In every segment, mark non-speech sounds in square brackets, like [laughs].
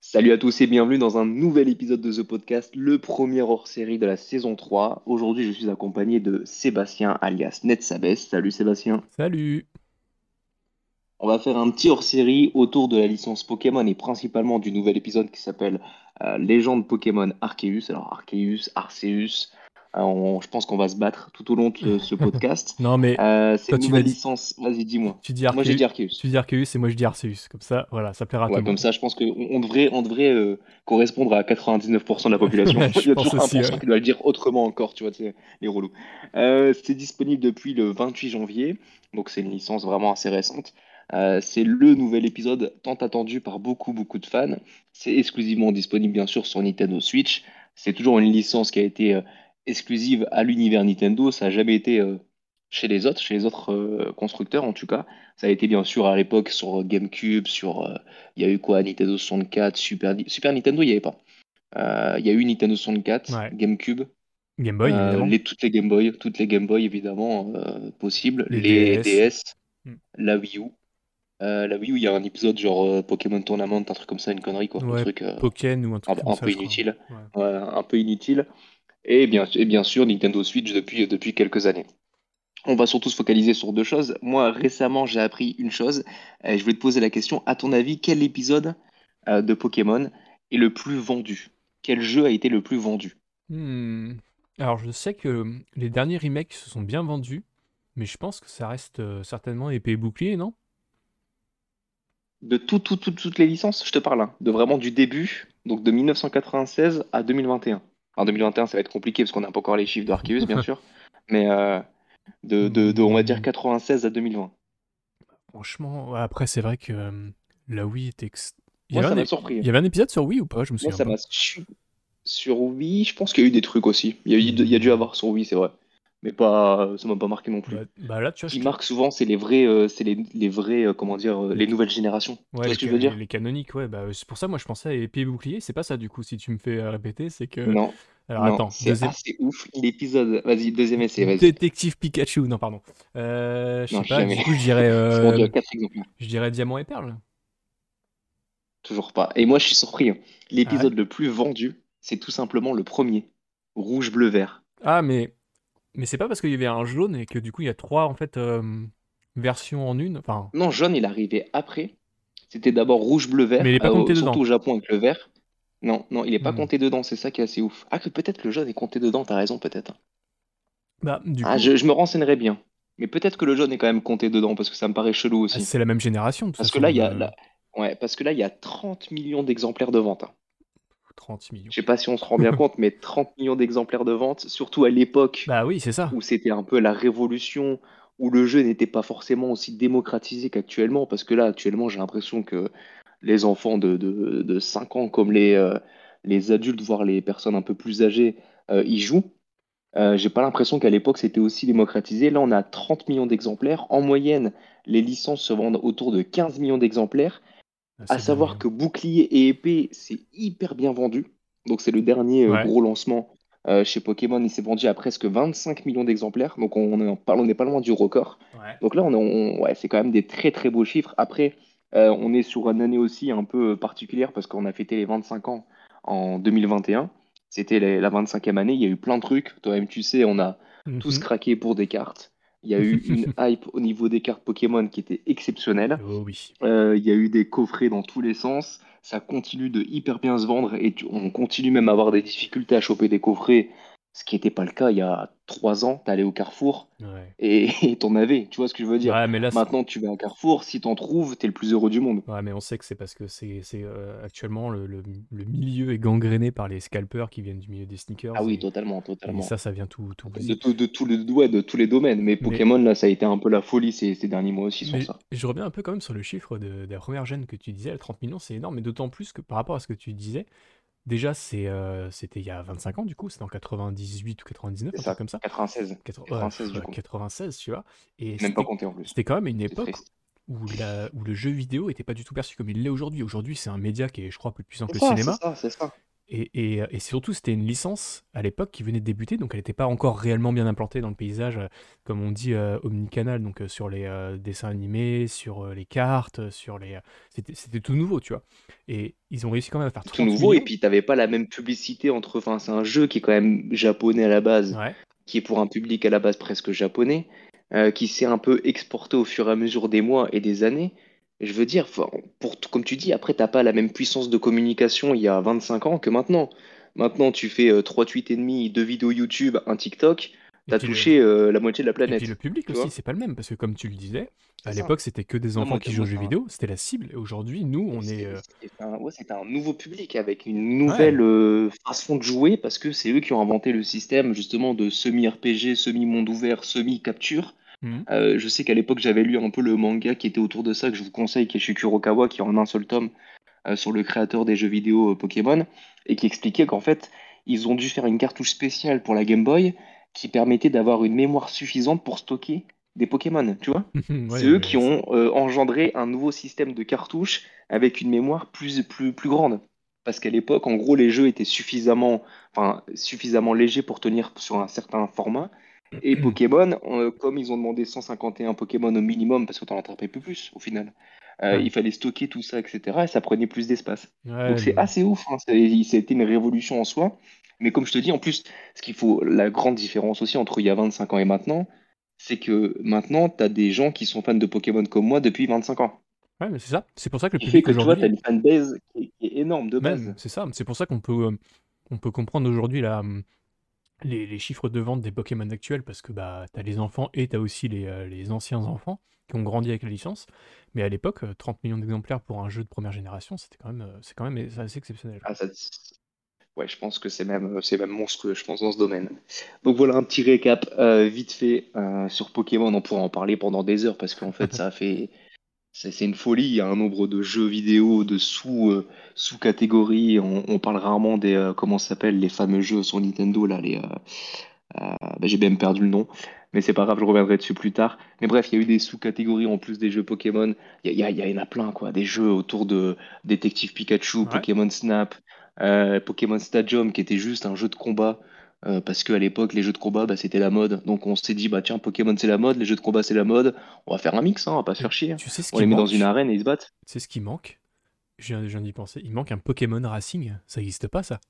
Salut à tous et bienvenue dans un nouvel épisode de The Podcast, le premier hors-série de la saison 3. Aujourd'hui, je suis accompagné de Sébastien alias Netsabes. Salut Sébastien. Salut. On va faire un petit hors-série autour de la licence Pokémon et principalement du nouvel épisode qui s'appelle Légende Pokémon Arceus. Alors Arceus, Arceus, euh, je pense qu'on va se battre tout au long de ce [laughs] podcast. non, mais Euh, c'est une nouvelle licence. Vas-y, dis-moi. tu dis Moi, j'ai dit Arceus. tu dis Arceus et moi je dis Arceus. Comme ça, voilà, ça plaira à Ouais, tout le comme monde. ça, je pense qu'on on devrait, on devrait euh, correspondre à 99% de la population. Ouais, [laughs] Il y a je pense toujours 1% aussi, ouais. qui doit le dire autrement encore, tu vois, les relous. Euh, c'est disponible depuis le 28 janvier, donc c'est une licence vraiment assez récente. Euh, c'est le nouvel épisode tant attendu par beaucoup, beaucoup de fans. C'est exclusivement disponible, bien sûr, sur Nintendo Switch. C'est toujours une licence qui a été euh, exclusive à l'univers Nintendo. Ça n'a jamais été euh, chez les autres, chez les autres constructeurs en tout cas. Ça a été bien sûr à l'époque sur GameCube, sur il y a eu quoi? Nintendo 64, Super, Super Nintendo, il n'y avait pas. Il y a eu Nintendo 64, Ouais. GameCube, Game Boy, les, toutes les Game Boy, toutes les Game Boy évidemment possibles, Les les, DS. DS, Mm. la Wii U. Euh, la Wii U, il y a un épisode genre euh, Pokémon Tournament, un truc comme ça, une connerie quoi, un truc euh, Pokken ou un truc un comme ça, peu inutile, Ouais. Ouais, un peu inutile. Et bien, et bien sûr Nintendo Switch depuis, depuis quelques années. On va surtout se focaliser sur deux choses. Moi, récemment, j'ai appris une chose. Je voulais te poser la question. À ton avis, quel épisode euh, de Pokémon est le plus vendu? Quel jeu a été le plus vendu? Hmm. Alors, je sais que les derniers remakes se sont bien vendus, mais je pense que ça reste certainement épée et bouclier, non? De tout, tout, tout- toutes les licences, je te parle, hein, de vraiment du début, donc de 1996 à 2021. En 2021, ça va être compliqué parce qu'on n'a pas encore les chiffres de bien [laughs] sûr, mais euh, de, de, de, on va dire 96 à 2020. Franchement, après, c'est vrai que euh, la Wii était. ex- Il y Moi, ça m'a é- surpris. il y avait un épisode sur Wii ou pas? Je me Moi, souviens ça m'a su- sur Wii, je pense qu'il y a eu des trucs aussi. Il y a, eu- il y a dû avoir sur Wii, c'est vrai, mais pas, ça m'a pas marqué non plus. Bah, bah là, tu vois, Ce je qui marque souvent, c'est les vrais, euh, c'est les, les vrais, euh, comment dire, euh, les nouvelles générations. Tu Ouais, les, que ca- veux dire? les- canoniques, ouais, bah, c'est pour ça, moi, je pensais à épée bouclier. C'est pas ça, du coup, si tu me fais euh, répéter, c'est que. Non, Alors, non, attends, c'est deuxième. assez ouf. L'épisode, vas-y, deuxième essai. Détective Pikachu, non, pardon. Euh, je sais pas, jamais. du coup, je dirais, [laughs] Je euh, dirais Diamant et Perle. Toujours pas. Et moi, je suis surpris. hein. Ah L'épisode le plus vendu, c'est tout simplement le premier. Rouge, bleu, vert. Ah, mais, mais c'est pas parce qu'il y avait un jaune et que du coup, il y a trois, en fait, euh, versions en une. Enfin, Non, jaune, il arrivait après. C'était d'abord rouge, bleu, vert. Mais il est pas euh, compté surtout dedans. au Japon avec le vert. Non, non, il est pas Hmm. compté dedans. C'est ça qui est assez ouf. Ah, que peut-être que le jaune est compté dedans. T'as raison, peut-être. bah, du Ah, coup, je, je me renseignerai bien. Mais peut-être que le jaune est quand même compté dedans parce que ça me paraît chelou ah, aussi. c'est la même génération, de toute Parce que façon, là, il y a, euh, là- ouais, parce que là, il y a 30 millions d'exemplaires de vente. hein. 30 millions. Je sais pas si on se rend bien [laughs] compte, mais 30 millions d'exemplaires de vente, surtout à l'époque Bah oui, c'est ça. où c'était un peu la révolution, où le jeu n'était pas forcément aussi démocratisé qu'actuellement, parce que là, actuellement, j'ai l'impression que les enfants de, de, de 5 ans, comme les, euh, les adultes, voire les personnes un peu plus âgées, euh, y jouent. Euh, j'ai pas l'impression qu'à l'époque, c'était aussi démocratisé. Là, on a 30 millions d'exemplaires. En moyenne, les licences se vendent autour de 15 millions d'exemplaires. Ah, À savoir dingue. que bouclier et épée, c'est hyper bien vendu. Donc c'est le dernier euh, Ouais. gros lancement euh, chez Pokémon. Il s'est vendu à presque 25 millions d'exemplaires. Donc on est, on n'est pas loin du record. Ouais. Donc là, on, est- on- ouais, c'est quand même des très très beaux chiffres. Après, euh, on est sur une année aussi un peu particulière parce qu'on a fêté les 25 ans en 2021. C'était la 25e année. Il y a eu plein de trucs. Toi-même, tu sais, on a tous Mhm. craqué pour des cartes. Il y a eu une [laughs] hype au niveau des cartes Pokémon qui était exceptionnelle. Oh oui. Euh, Il y a eu des coffrets dans tous les sens. Ça continue de hyper bien se vendre et tu- on continue même à avoir des difficultés à choper des coffrets, ce qui n'était pas le cas il y a trois ans. T'allais au Carrefour Ouais. et [laughs] t'en avais. Tu vois ce que je veux dire? Ouais, mais là, Maintenant, tu vas à Carrefour, si t'en trouves, t'es le plus heureux du monde. Ouais, mais on sait que c'est parce que c'est c'est, euh, actuellement le, le- le milieu est gangréné par les scalpers qui viennent du milieu des sneakers. Ah oui, et, totalement, et totalement. ça, ça vient tout, tout De, bousiller. tout- de, tous les, ouais, de tous les domaines. Mais Mais- Pokémon, là, ça a été un peu la folie ces, ces derniers mois aussi sur Mais ça. je reviens un peu quand même sur le chiffre de, de la première gêne que tu disais, les 30 millions, c'est énorme, mais d'autant plus que par rapport à ce que tu disais, déjà c'est euh, c'était il y a 25 ans du coup, c'était en 98 ou 99, C'est un ça, truc comme ça. 96. Quatre- ouais, 96 du coup. 96, tu vois. Et Même c'était pas compté en plus. c'était quand même une C'est époque triste. où, la, où le jeu vidéo était pas du tout perçu comme il l'est aujourd'hui. Aujourd'hui, c'est un média qui est, je crois, plus puissant que C'est le ça, c'est cinéma. ça, c'est ça. Et, et, et surtout, c'était une licence à l'époque qui venait de débuter, donc elle n'était pas encore réellement bien implantée dans le paysage, euh, comme on dit, euh, omnicanal, donc euh, sur les euh, dessins animés, sur euh, les cartes, sur les... euh, C'était tout nouveau, tu vois. Et ils ont réussi quand même à faire Tout 30 nouveau, et puis t'avais pas la même publicité entre. Enfin, c'est un jeu qui est quand même japonais à la base, Ouais. qui est pour un public à la base presque japonais, euh, qui s'est un peu exporté au fur et à mesure des mois et des années. Je veux dire, pour, comme tu dis, après, t'as pas la même puissance de communication il y a 25 ans que maintenant. Maintenant, tu fais euh, 3 tweets et demi, deux vidéos YouTube, un TikTok, t'as le, touché euh, la moitié de la et puis le planète. public aussi, c'est pas le même, parce que comme tu le disais, à l'époque, c'était que des enfants qui jouaient moi, aux jeux vidéo, c'était la cible. Et aujourd'hui, nous, on est... c'est- euh, c'est un, ouais, c'est un nouveau public avec une Ouais. nouvelle euh, façon de jouer parce que c'est eux qui ont inventé le système justement de semi-RPG, semi-monde ouvert, semi-capture. Mhm. Euh, je sais qu'à l'époque, j'avais lu un peu le manga qui était autour de ça, que je vous conseille, qui est chez Kurokawa, qui est en un seul tome euh, sur le créateur des jeux vidéo euh, Pokémon, et qui expliquait qu'en fait, ils ont dû faire une cartouche spéciale pour la Game Boy qui permettait d'avoir une mémoire suffisante pour stocker des Pokémon, tu vois? [laughs] C'est Ouais, eux qui ont engendré un nouveau système de cartouches avec une mémoire plus, plus, plus grande. Parce qu'à l'époque, en gros, les jeux étaient suffisamment, suffisamment légers pour tenir sur un certain format. Et Pokémon, euh, comme ils ont demandé 151 Pokémon au minimum, parce que t'en attrapais plus, plus au final, euh, Ouais. il fallait stocker tout ça, etc. Et ça prenait plus d'espace. Ouais, Donc c'est assez ouf, hein. C'était une révolution en soi. Mais comme je te dis, en plus, ce qu'il faut, la grande différence aussi entre il y a 25 ans et maintenant, c'est que maintenant, tu as des gens qui sont fans de Pokémon comme moi depuis 25 ans. ouais, mais c'est ça. C'est pour ça que le qui fait public que toi, tu as une fanbase qui est, énorme de base. c'est ça. C'est pour ça qu'on peut, euh, on peut comprendre aujourd'hui la, les, les chiffres de vente des Pokémon actuels, parce que bah, tu as les enfants et tu as aussi les, euh, les anciens enfants qui ont grandi avec la licence. Mais à l'époque, euh, 30 millions d'exemplaires pour un jeu de première génération, c'était quand même, euh, c'est quand même assez exceptionnel. Ah, ça, ouais, je pense que c'est même, c'est même monstrueux, je pense, dans ce domaine. Donc voilà un petit récap euh, vite fait euh, sur Pokémon. On pourra en parler pendant des heures parce qu'en fait, [laughs] ça a fait. C'est une folie, il y a un nombre de jeux vidéo, de sous, euh, sous-catégories. On, on parle rarement des, euh, comment ça s'appelle, les fameux jeux sur Nintendo, là, les, euh, bah, j'ai même perdu le nom, mais c'est pas grave, je reviendrai dessus plus tard. Mais bref, il y a eu des sous-catégories en plus des jeux Pokémon. Il y, a- il y, a- il y en a plein, quoi. Des jeux autour de Détective Pikachu, Ouais. Pokémon Snap, Pokémon Stadium, qui était juste un jeu de combat. Euh, parce qu'à l'époque, les jeux de combat, bah, c'était la mode. Donc on s'est dit, bah tiens, Pokémon c'est la mode, les jeux de combat c'est la mode. On va faire un mix, hein, on va pas se faire chier. tu sais ce On les met dans une arène et ils se battent. C'est ce qui manque? Je viens, d'y penser. Il manque un Pokémon Racing. Ça n'existe pas, ça?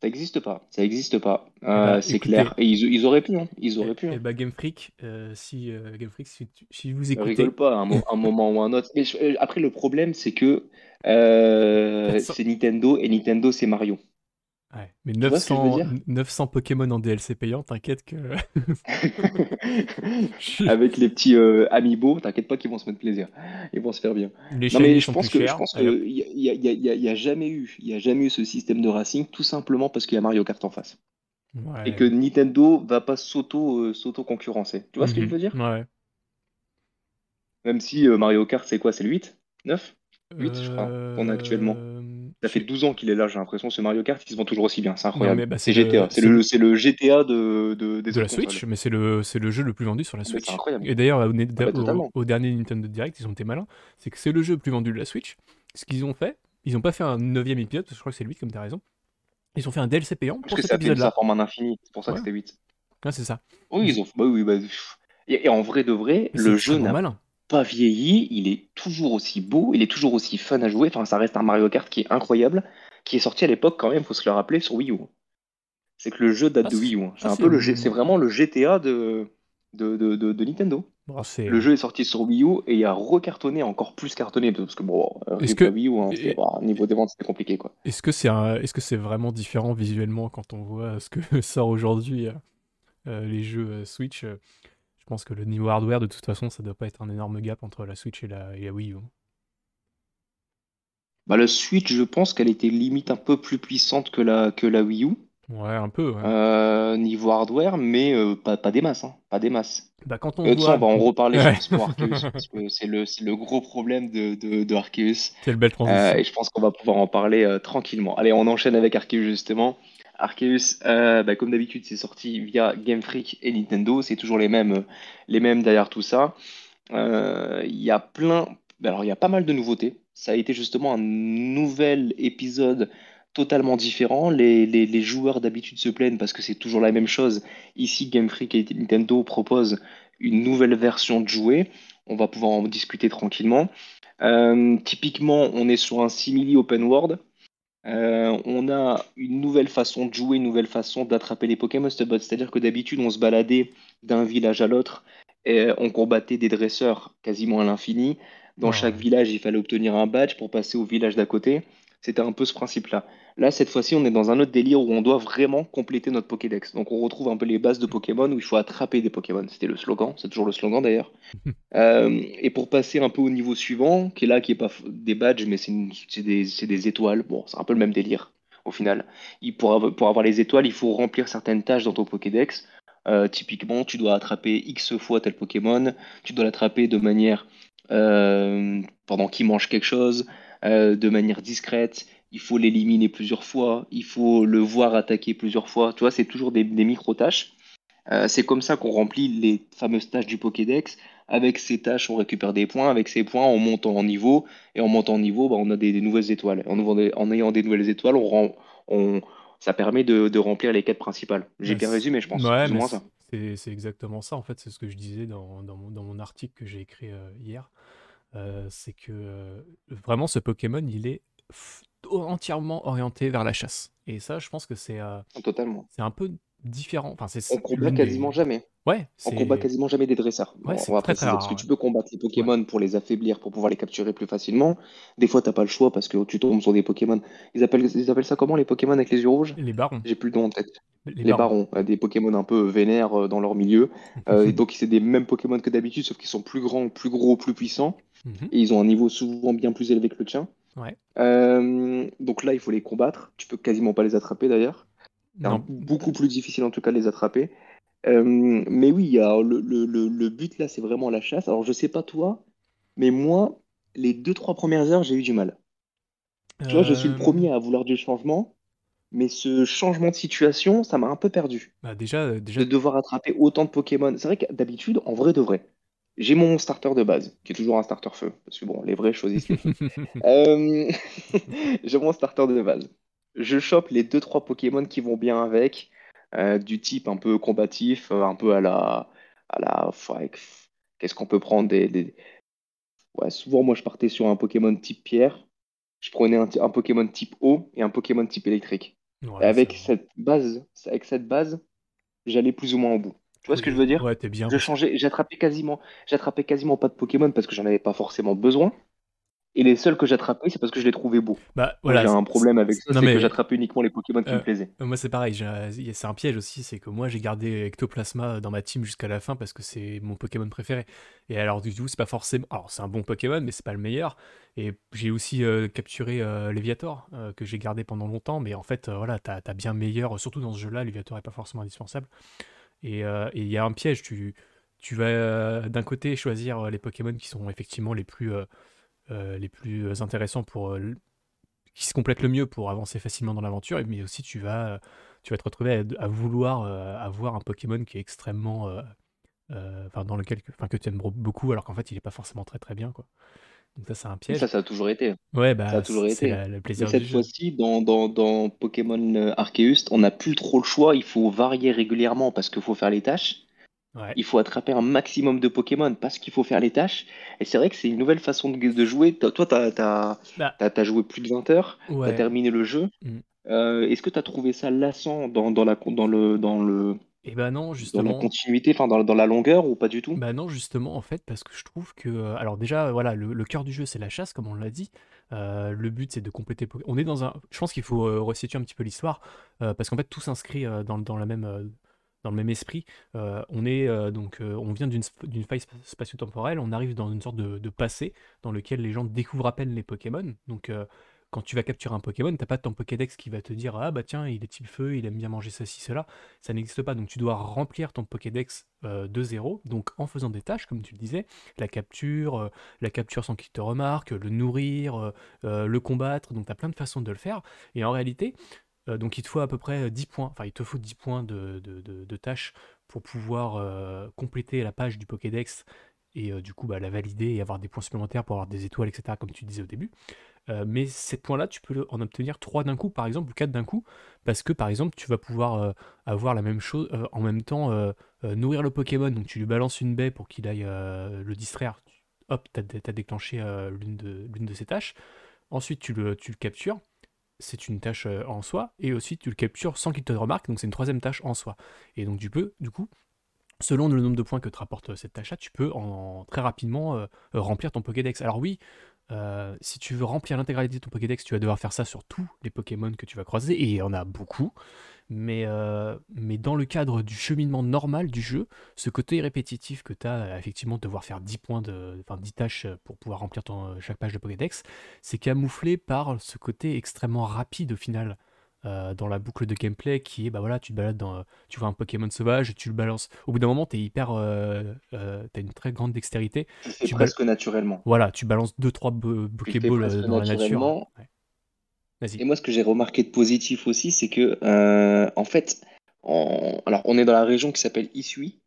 Ça existe pas, ça existe pas. Eh Euh, bah, c'est écoutez, clair. Et ils, ils auraient pu, hein. Ils et, auraient pu. et hein. bah Game Freak, euh, si euh, Game Freak, si, tu- si vous Rigole écoutez, pas, à un, [laughs] un moment ou un autre. Mais euh, après, le problème, c'est que euh, 400 c'est Nintendo et Nintendo, c'est Mario. Ouais, mais Tu vois ce que je veux 900, dire 900 Pokémon en DLC payant, t'inquiète que [laughs] Avec les petits euh, amiibo, t'inquiète pas qu'ils vont se mettre plaisir. Ils vont se faire bien. les Non, mais je sont pense que je pense Allez hop. que y a, y a- y a- y a- y a jamais eu, il y a jamais eu ce système de racing, tout simplement parce qu'il y a Mario Kart en face. Et que. Nintendo va pas s'auto euh, s'auto-concurrencer. Tu vois ce que je Mhm. veux dire? Ouais. Même si euh, Mario Kart, c'est quoi? C'est le 8? 9? 8, je crois, qu'on a actuellement. Ça fait sais- 12 ans qu'il est là, j'ai l'impression, ce Mario Kart, il se vend toujours aussi bien, c'est incroyable. bah, C'est GTA, le, c'est le, le- c'est le GTA de, de- des de la Switch, consoles. mais c'est le, le jeu le plus vendu sur la Switch. incroyable. Et d'ailleurs, au, Ah bah, au- dernier Nintendo Direct, ils ont été malins. C'est que c'est le jeu le plus vendu de la Switch. Ce qu'ils ont fait, ils ont pas fait un neuvième épisode, parce que je crois que c'est le 8, comme tu as raison. Ils ont fait un DLC payant Parce pour que cet épisode-là. forme un infini, c'est pour ça Ouais, que c'était 8. ouais, c'est ça. Oui, ils ont. Bah oui, bah, et, en vrai de vrai, le jeu n'a malin. Pas vieilli, il est toujours aussi beau, il est toujours aussi fun à jouer. Enfin, ça reste un Mario Kart qui est incroyable, qui est sorti à l'époque quand même, faut se le rappeler, sur Wii U. C'est que le jeu date Ah, de Wii U. hein. C'est ah, un c'est peu le, G- c'est vraiment le GTA de, de, de, de- de Nintendo. c'est- Le jeu est sorti sur Wii U et il a recartonné, encore plus cartonné, parce que bon, euh, Est-ce que Wii U, hein, c'est- et- bah, niveau des ventes, c'était compliqué quoi. est-ce que c'est un- est-ce que c'est vraiment différent visuellement quand on voit ce que [laughs] sort aujourd'hui euh, euh, les jeux euh, Switch euh, Je pense que le niveau hardware, de toute façon, ça doit pas être un énorme gap entre la Switch et la, et la Wii U. Bah, le Switch, je pense qu'elle était limite un peu plus puissante que la, que la Wii U, Ouais, un peu. ouais. euh, niveau hardware, mais euh, pas, pas des masses, hein, pas des masses. Bah, quand on Euh, ça, on voit. va en [laughs] reparler, Ouais. pense, pour Arceus, parce que c'est le, gros problème de, de, de Arceus. Quelle belle Euh, transition. et je pense qu'on va pouvoir en parler euh, tranquillement. Allez, on enchaîne avec Arceus, justement. Arceus, euh, bah, comme d'habitude, c'est sorti via Game Freak et Nintendo. C'est toujours les mêmes, les mêmes derrière tout ça. Euh, Il y a plein... bah, Alors, il y a pas mal de nouveautés. Ça a été justement un nouvel épisode totalement différent. Les, joueurs d'habitude se plaignent parce que c'est toujours la même chose. Ici, Game Freak et Nintendo proposent une nouvelle version de jouet. On va pouvoir en discuter tranquillement. Euh, typiquement, on est sur un simili open world. Euh, on a une nouvelle façon de jouer, une nouvelle façon d'attraper les Pokémon. C'est-à-dire que d'habitude, on se baladait d'un village à l'autre et on combattait des dresseurs quasiment à l'infini. Dans chaque village, il fallait obtenir un badge pour passer au village d'à côté. C'était un peu ce principe-là. Là, cette fois-ci, on est dans un autre délire où on doit vraiment compléter notre Pokédex. Donc, on retrouve un peu les bases de Pokémon où il faut attraper des Pokémon. C'était le slogan, c'est toujours le slogan d'ailleurs. [laughs] Euh, et pour passer un peu au niveau suivant, qui est là, qui est pas des badges, mais c'est des, étoiles. Bon, c'est un peu le même délire au final. Il, pour, avoir, pour avoir les étoiles, il faut remplir certaines tâches dans ton Pokédex. Euh, typiquement, tu dois attraper X fois tel Pokémon. Tu dois l'attraper de manière euh, pendant qu'il mange quelque chose, euh, de manière discrète. Il faut l'éliminer plusieurs fois. Il faut le voir attaquer plusieurs fois. Tu vois, c'est toujours des, des micro-tâches. Euh, c'est comme ça qu'on remplit les fameuses tâches du Pokédex. Avec ces tâches, on récupère des points. Avec ces points, on monte en niveau. Et en montant en niveau, bah, on a des, des nouvelles étoiles. En, ayant des nouvelles étoiles, on rend- on- ça permet de, de remplir les quêtes principales. J'ai bien résumé, je pense. ouais, c'est exactement ça, en fait, c'est ce que je disais dans, dans mon, dans mon article que j'ai écrit euh, hier. Euh, c'est que vraiment ce Pokémon, il est entièrement orienté vers la chasse. Et ça, je pense que c'est euh, Totalement. c'est un peu différent. Enfin, c'est On combat quasiment des... jamais. Ouais, On combat quasiment jamais des dresseurs. ouais, on va très parce que Ouais. tu peux combattre les Ouais. Pokémon pour les affaiblir, pour pouvoir les capturer plus facilement. Des fois, t'as pas le choix parce que tu tombes sur des Pokémon. Ils appellent, ils appellent ça comment les Pokémon avec les yeux rouges? Les barons. J'ai plus le nom en tête. Les Les barons. barons, euh, des Pokémon un peu vénères euh, dans leur milieu. [laughs] Euh, et donc, c'est des mêmes Pokémon que d'habitude, sauf qu'ils sont plus grands, plus gros, plus puissants. Mhm. Et ils ont un niveau souvent bien plus élevé que le tien. Ouais. Euh, donc là, il faut les combattre. Tu peux quasiment pas les attraper d'ailleurs. Beaucoup plus difficile en tout cas de les attraper. Euh, mais oui, le, le- le- le but là, c'est vraiment la chasse. Alors je sais pas toi, mais moi, les deux, trois premières heures, j'ai eu du mal. Tu vois, je suis le Euh, premier à vouloir du changement, mais ce changement de situation, ça m'a un peu perdu. bah déjà, déjà, De devoir attraper autant de Pokémon. C'est vrai que d'habitude, en vrai de vrai, j'ai mon starter de base, qui est toujours un starter feu, parce que bon, les vrais choisissent les feux. [laughs] Euh, [laughs] J'ai mon starter de base. Je chope les deux trois Pokémon qui vont bien avec, euh, du type un peu combatif, euh, un peu à la, à la, qu'est-ce qu'on peut prendre des, des- Ouais, souvent moi je partais sur un Pokémon type pierre, je prenais un, un Pokémon type eau et un Pokémon type électrique. Et ouais, avec cette base, avec cette base, j'allais plus ou moins au bout. Tu vois ce que je veux dire? ouais, t'es bien Je changeais, j'attrapais quasiment, j'attrapais quasiment pas de Pokémon parce que j'en avais pas forcément besoin. Et les seuls que j'attrapais, c'est parce que je les trouvais beaux. bah voilà. j'ai un problème avec ça, c'est que j'attrapais uniquement les Pokémon qui me Euh, plaisaient. moi c'est pareil, c'est un piège aussi, c'est que moi j'ai gardé Ectoplasma dans ma team jusqu'à la fin parce que c'est mon Pokémon préféré. Et alors du coup c'est pas forcément... Alors c'est un bon Pokémon mais c'est pas le meilleur. Et j'ai aussi euh, capturé euh, Léviator euh, que j'ai gardé pendant longtemps mais en fait euh, voilà t'as as bien meilleur, surtout dans ce jeu là, Léviator est pas forcément indispensable. Et euh, et il y a un piège, tu, tu vas euh, d'un côté choisir euh, les Pokémon qui sont effectivement les plus, les plus intéressants pour... qui se complètent le mieux pour avancer facilement dans l'aventure, mais aussi tu vas, tu vas te retrouver à, vouloir avoir un Pokémon qui est extrêmement... enfin, dans lequel que tu aimes beaucoup, alors qu'en fait il est pas forcément très très bien. Quoi. Donc ça c'est un piège. ça, ça a toujours été. Ouais, Ça a bah toujours c'est été. la- le Mais plaisir du cette jeu. fois-ci, dans, dans, dans Pokémon euh, Arceus, on n'a plus trop le choix. Il faut varier régulièrement parce qu'il faut faire les tâches. Ouais. Il faut attraper un maximum de Pokémon parce qu'il faut faire les tâches. Et c'est vrai que c'est une nouvelle façon de, de jouer. Toi, toi, t'as, t'as, Bah, joué plus de 20 heures. T'as ouais. terminé le jeu. Mm. Euh, est-ce que t'as trouvé ça lassant dans, dans la, dans le, dans le, Et bah non, dans la justement. continuité, enfin dans, dans la longueur ou pas du tout? Bah non, justement, en fait, parce que je trouve que... euh, Alors déjà, voilà, le, le cœur du jeu, c'est la chasse, comme on l'a dit. Euh, le but, c'est de compléter... On est dans un... Je pense qu'il faut euh, resituer un petit peu l'histoire, euh, parce qu'en fait, tout s'inscrit euh, dans, dans la même... euh, dans le même esprit, Euh, on est euh, donc, euh, on vient d'une sp- d'une faille sp- spatio-temporelle, on arrive dans une sorte de, de passé dans lequel les gens découvrent à peine les Pokémon. Donc, euh, quand tu vas capturer un Pokémon, t'as pas ton Pokédex qui va te dire ah bah tiens il est type feu, il aime bien manger ceci cela. Ça n'existe pas. Donc tu dois remplir ton Pokédex euh, de zéro. Donc en faisant des tâches comme tu le disais, la capture, euh, la capture sans qu'il te remarque, le nourrir, euh, le combattre. Donc tu as plein de façons de le faire. Et en réalité, donc il te faut à peu près 10 points. Enfin il te faut 10 points de, tâches pour pouvoir compléter la page du Pokédex et du coup bah, la valider et avoir des points supplémentaires pour avoir des étoiles, etc. Comme tu disais au début. Euh, mais ces points-là, tu peux en obtenir 3 d'un coup, par exemple, ou 4 d'un coup, parce que par exemple, tu vas pouvoir euh, avoir la même chose euh, en même temps, nourrir le Pokémon, donc tu lui balances une baie pour qu'il aille le distraire. Hop, tu as, déclenché l'une de, l'une ces tâches. Ensuite, tu le, tu le captures. C'est une tâche en soi. Et aussi, tu le captures sans qu'il te remarque. Donc, c'est une troisième tâche en soi. Et donc, tu peux, du coup, selon le nombre de points que te rapporte cette tâche-là, tu peux en, très rapidement remplir ton Pokédex. Alors oui, euh, si tu veux remplir l'intégralité de ton Pokédex, tu vas devoir faire ça sur tous les Pokémon que tu vas croiser, et il y en a beaucoup. Mais, euh, dans le cadre du cheminement normal du jeu, ce côté répétitif que tu as, effectivement, de devoir faire 10 points de, enfin 10 tâches pour pouvoir remplir ton, chaque page de Pokédex, c'est camouflé par ce côté extrêmement rapide au final. Euh, dans la boucle de gameplay qui est bah voilà tu te balades dans tu vois un Pokémon sauvage et tu le balances. Au bout d'un moment tu es hyper euh, euh, t'as une très grande dextérité. Tu presque naturellement. Voilà tu balances 2 3 Pokéballs dans la nature et moi ce que j'ai remarqué de positif aussi c'est que en fait alors on est dans la région qui s'appelle Isui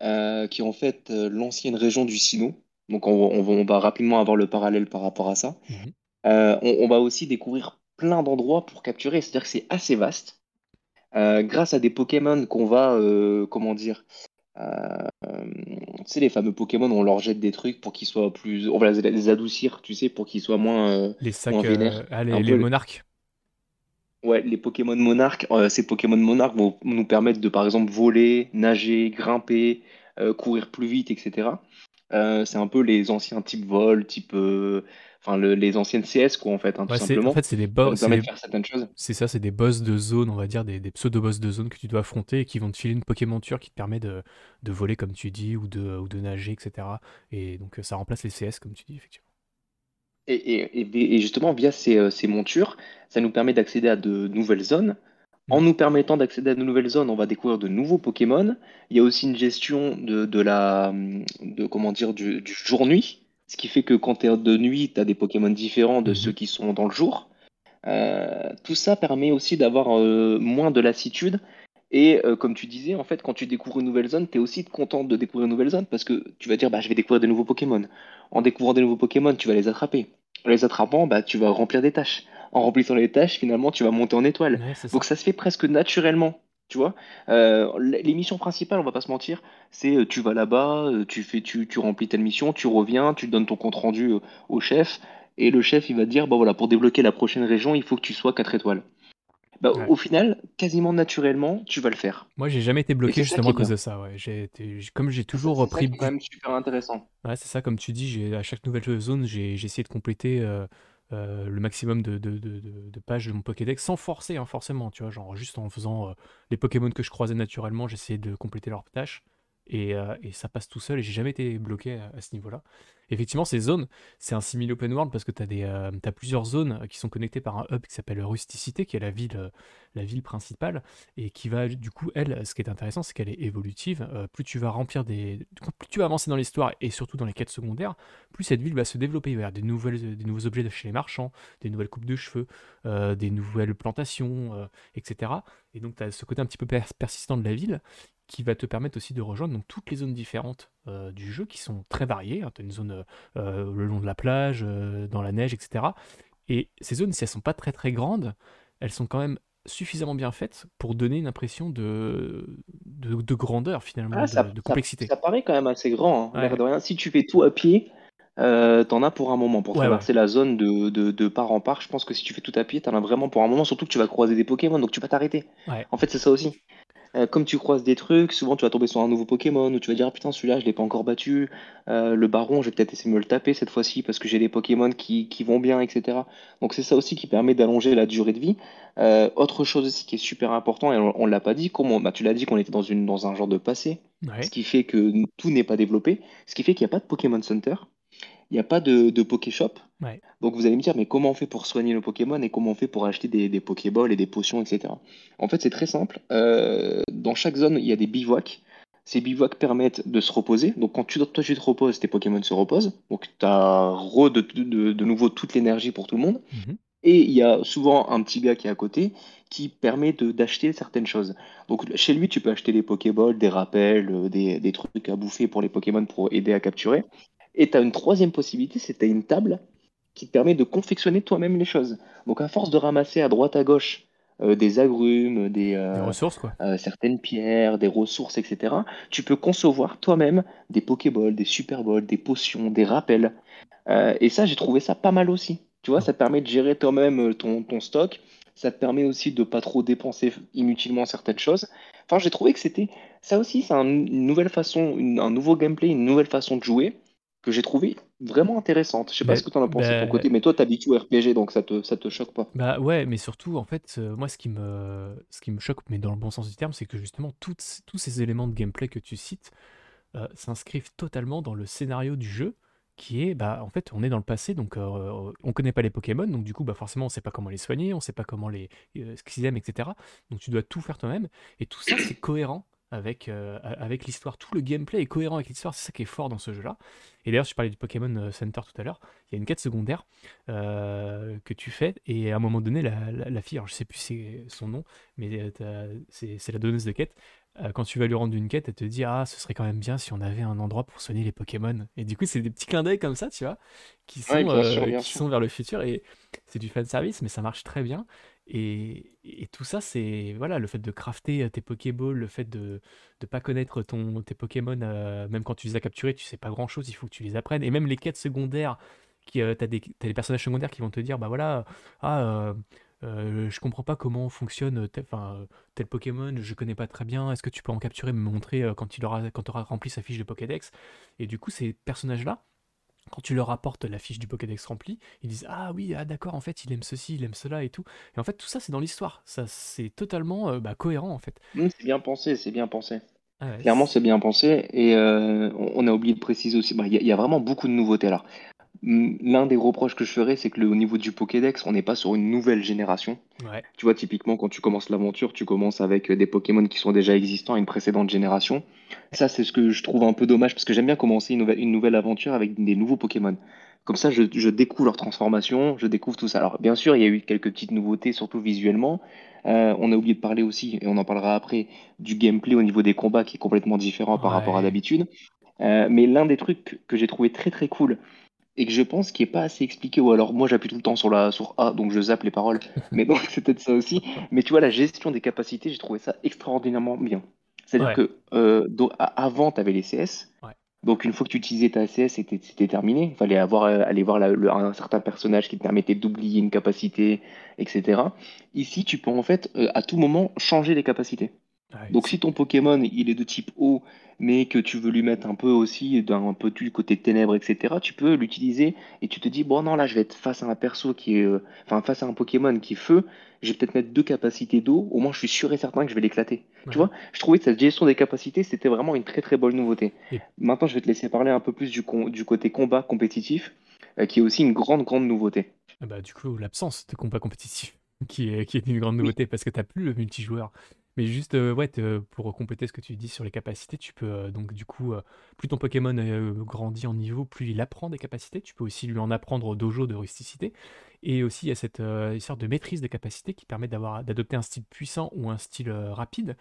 qui est en fait l'ancienne région du Sino. Donc on, va rapidement avoir le parallèle par rapport à ça. Mmh on, va aussi découvrir plein d'endroits pour capturer. C'est-à-dire que c'est assez vaste. Euh, grâce à des Pokémon qu'on va, euh, comment dire, euh, tu sais, les fameux Pokémon, on leur jette des trucs pour qu'ils soient plus. On va les adoucir, tu sais, pour qu'ils soient moins. les sacs. Ah, les, monarques. Ouais, les Pokémon monarques. ces Pokémon monarques vont nous permettre de, par exemple, voler, nager, grimper, courir plus vite, etc. c'est un peu les anciens types vol, type enfin les anciennes CS quoi en fait hein, tout simplement. En fait c'est des boss. C'est ça, c'est des boss de zone, on va dire des, pseudo boss de zone que tu dois affronter et qui vont te filer une Pokémonture qui te permet de, voler comme tu dis ou de, ou de nager etc. Et donc ça remplace les CS comme tu dis effectivement. Et, justement via ces, euh, ces, montures, ça nous permet d'accéder à de nouvelles zones. En mm. nous permettant d'accéder à de nouvelles zones, on va découvrir de nouveaux Pokémon. Il y a aussi une gestion de, la de comment dire du, du jour-nuit ce qui fait que quand tu es de nuit, tu as des Pokémon différents de mhm. ceux qui sont dans le jour. Euh, tout ça permet aussi d'avoir euh, moins de lassitude. Et euh, comme tu disais, en fait, quand tu découvres une nouvelle zone, tu es aussi content de découvrir une nouvelle zone parce que tu vas dire, bah, je vais découvrir des nouveaux Pokémon. En découvrant des nouveaux Pokémon, tu vas les attraper. En les attrapant, bah, tu vas remplir des tâches. En remplissant les tâches, finalement, tu vas monter en étoile. Donc ça se fait presque naturellement. Tu vois, euh, les missions principales, on va pas se mentir, c'est euh, tu vas là-bas, euh, tu fais, tu, tu remplis telle mission, tu reviens, tu donnes ton compte rendu au chef, et le chef il va te dire, bah voilà, pour débloquer la prochaine région, il faut que tu sois 4 étoiles. Bah, Au final, quasiment naturellement, tu vas le faire. Moi, j'ai jamais été bloqué justement à cause de ça. Ouais. J'ai comme j'ai toujours repris. C'est quand même super intéressant. Ouais, c'est ça, comme tu dis, à chaque nouvelle zone, j'ai essayé de compléter euh, le maximum de, pages de mon Pokédex sans forcer, hein, forcément, tu vois, genre juste en faisant euh, les Pokémon que je croisais naturellement, j'essayais de compléter leurs tâches. Euh, et, ça passe tout seul et j'ai jamais été bloqué à, ce niveau-là. Effectivement, ces zones, c'est un simili open world parce que tu as, euh, plusieurs zones qui sont connectées par un hub qui s'appelle Rusticité, qui est la ville, euh, la ville principale, et qui va, du coup, elle, ce qui est intéressant, c'est qu'elle est évolutive. plus tu vas remplir des. Plus tu vas avancer dans l'histoire et surtout dans les quêtes secondaires, plus cette ville va se développer. Il va y avoir des, nouvelles, des nouveaux objets chez les marchands, des nouvelles coupes de cheveux, des nouvelles plantations, etc. Et donc, tu as ce côté un petit peu persistant de la ville qui va te permettre aussi de rejoindre donc, toutes les zones différentes euh, du jeu qui sont très variées. Hein. Tu as une zone euh, euh, le long de la plage, dans la neige, etc. Et ces zones, si elles sont pas très très grandes, elles sont quand même suffisamment bien faites pour donner une impression de, de, grandeur finalement, ah, de, complexité. Ça, paraît quand même assez grand. Hein. Si tu fais tout à pied, euh, t'en as pour un moment. Pour traverser la zone de, de, part en part, je pense que si tu fais tout à pied, t'en as vraiment pour un moment, surtout que tu vas croiser des Pokémon, donc tu vas t'arrêter. En fait, c'est ça aussi. Euh, comme tu croises des trucs, souvent tu vas tomber sur un nouveau Pokémon où tu vas dire ah, putain celui-là je l'ai pas encore battu, euh, le baron je vais peut-être essayer de me le taper cette fois-ci parce que j'ai des Pokémon qui, qui vont bien, etc. Donc c'est ça aussi qui permet d'allonger la durée de vie. Euh, autre chose aussi qui est super important et on, l'a pas dit, comment bah, tu l'as dit qu'on était dans, une, dans un genre de passé, ce qui fait que tout n'est pas développé, ce qui fait qu'il n'y a pas de Pokémon Center il n'y a pas de, de Pokéshop. Donc vous allez me dire, mais comment on fait pour soigner nos Pokémon et comment on fait pour acheter des, des Pokéballs et des potions, etc. En fait, c'est très simple. Euh, dans chaque zone, il y a des bivouacs. Ces bivouacs permettent de se reposer. Donc quand tu, toi tu te reposes, tes Pokémon se reposent. Donc tu as re de, de, nouveau toute l'énergie pour tout le monde. Mhm. Et il y a souvent un petit gars qui est à côté qui permet d'acheter certaines choses. Donc chez lui, tu peux acheter des Pokéballs, des rappels, euh, des, des, trucs à bouffer pour les Pokémon pour aider à capturer. Et tu as une troisième possibilité, c'est tu as une table qui te permet de confectionner toi-même les choses. Donc à force de ramasser à droite à gauche euh, des agrumes, des, Des euh, ressources, quoi. euh, certaines pierres, des ressources, etc., tu peux concevoir toi-même des Pokéballs, des Super Balls, des potions, des rappels. Et ça, j'ai trouvé ça pas mal aussi. Tu vois, ça te permet de gérer toi-même ton, ton stock. Ça te permet aussi de pas trop dépenser inutilement certaines choses. Enfin, j'ai trouvé que c'était ça aussi, c'est un- une nouvelle façon, une- un nouveau gameplay, une nouvelle façon de jouer que j'ai trouvé vraiment intéressante. Je sais pas ce Ben, que tu en as pensé de ton ben, côté, mais toi, t'habites au RPG, donc ça te, ça te choque pas? Bah ouais, mais surtout, en fait, euh, moi, ce qui me, ce qui me choque, mais dans le bon sens du terme, c'est que justement, toutes tous ces éléments de gameplay que tu cites euh, s'inscrivent totalement dans le scénario du jeu, qui est, bah, en fait, on est dans le passé, donc euh, on connaît pas les Pokémon, donc du coup, bah, forcément, on sait pas comment les soigner, on sait pas comment les, euh, ce qu'ils aiment, etc. Donc tu dois tout faire toi-même, et tout ça, c'est cohérent avec, euh, avec l'histoire. Tout le gameplay est cohérent avec l'histoire, c'est ça qui est fort dans ce jeu-là. Et d'ailleurs, je parlais du Pokémon euh, Center tout à l'heure, il y a une quête secondaire euh, que tu fais, et à un moment donné, la, la- la fille, alors je sais plus c'est son nom, mais c'est la donneuse de quête. quand tu vas lui rendre une quête, elle te dit Ah, ce serait quand même bien si on avait un endroit pour soigner les Pokémon. Et du coup, c'est des petits clins d'œil comme ça, tu vois, qui Ouais, sont, bien sûr, euh, bien qui sont vers le futur. Et c'est du fan service, mais ça marche très bien. Et, tout ça, c'est voilà, le fait de crafter euh, tes Pokéballs, le fait de ne pas connaître ton, tes Pokémon, euh, même quand tu les as capturés, tu sais pas grand-chose, il faut que tu les apprennes. Et même les quêtes secondaires, qui, euh, t'as des, personnages secondaires qui vont te dire, bah voilà, ah, euh, je comprends pas comment fonctionne tel, tel Pokémon, je connais pas très bien, est-ce que tu peux en capturer, me montrer quand il aura, auras rempli sa fiche de Pokédex? Et du coup, ces personnages-là, quand tu leur apportes la fiche du Pokédex remplie, ils disent Ah oui, ah d'accord, en fait, il aime ceci, il aime cela et tout. Et en fait, tout ça, c'est dans l'histoire. Ça, c'est totalement euh, bah, cohérent, en fait. Hum, c'est bien pensé, c'est bien pensé. Ah ouais, Clairement, c'est- bien pensé. Et euh, on a oublié de préciser aussi, bah, il y, y a vraiment beaucoup de nouveautés là. L'un des reproches que je ferais, c'est que le, au niveau du Pokédex, on n'est pas sur une nouvelle génération. ouais, Tu vois, typiquement, quand tu commences l'aventure, tu commences avec euh, des Pokémon qui sont déjà existants à une précédente génération. Ça, c'est ce que je trouve un peu dommage, parce que j'aime bien commencer une nouvelle, une nouvelle aventure avec des nouveaux Pokémon. Comme ça, je, je découvre leur transformation, je découvre tout ça. Alors, bien sûr, il y a eu quelques petites nouveautés, surtout visuellement. Euh, on a oublié de parler aussi, et on en parlera après, du gameplay au niveau des combats qui est complètement différent par rapport à d'habitude. Euh, mais l'un des trucs que j'ai trouvé très très cool et que je pense qui est pas assez expliqué, ou alors moi j'appuie tout le temps sur la sur A, donc je zappe les paroles, [laughs] mais donc c'est peut-être ça aussi. Mais tu vois, la gestion des capacités, j'ai trouvé ça extraordinairement bien. C'est-à-dire Ouais, que euh, avant, tu avais les CS, ouais, donc une fois que tu utilisais ta CS, c'était c'était terminé. Il fallait avoir, euh, aller voir la- le- un certain personnage qui te permettait d'oublier une capacité, etc. Ici, tu peux en fait euh, à tout moment changer les capacités. Donc si ton Pokémon il est de type eau, mais que tu veux lui mettre un peu aussi d'un peu du côté ténèbres, etc., tu peux l'utiliser et tu te dis, bon non, là je vais être face à un perso qui est... euh, Enfin, face à un Pokémon qui est feu, je vais peut-être mettre deux capacités d'eau, au moins je suis sûr et certain que je vais l'éclater. Tu vois, je trouvais que cette gestion des capacités, c'était vraiment une très très bonne nouveauté. Et Maintenant, je vais te laisser parler un peu plus du, con- du côté combat compétitif, euh, qui est aussi une grande grande nouveauté. ah bah, du coup, l'absence de combat compétitif, [laughs] qui est, qui est une grande Oui, nouveauté, parce que t'as plus le multijoueur. Mais juste, euh, ouais, te- pour compléter ce que tu dis sur les capacités, tu peux, euh, donc du coup, euh, plus ton Pokémon euh, grandit en niveau, plus il apprend des capacités, tu peux aussi lui en apprendre au dojo de rusticité. Et aussi, il y a cette euh, sorte de maîtrise des capacités qui permet d'avoir, d'adopter un style puissant ou un style euh, rapide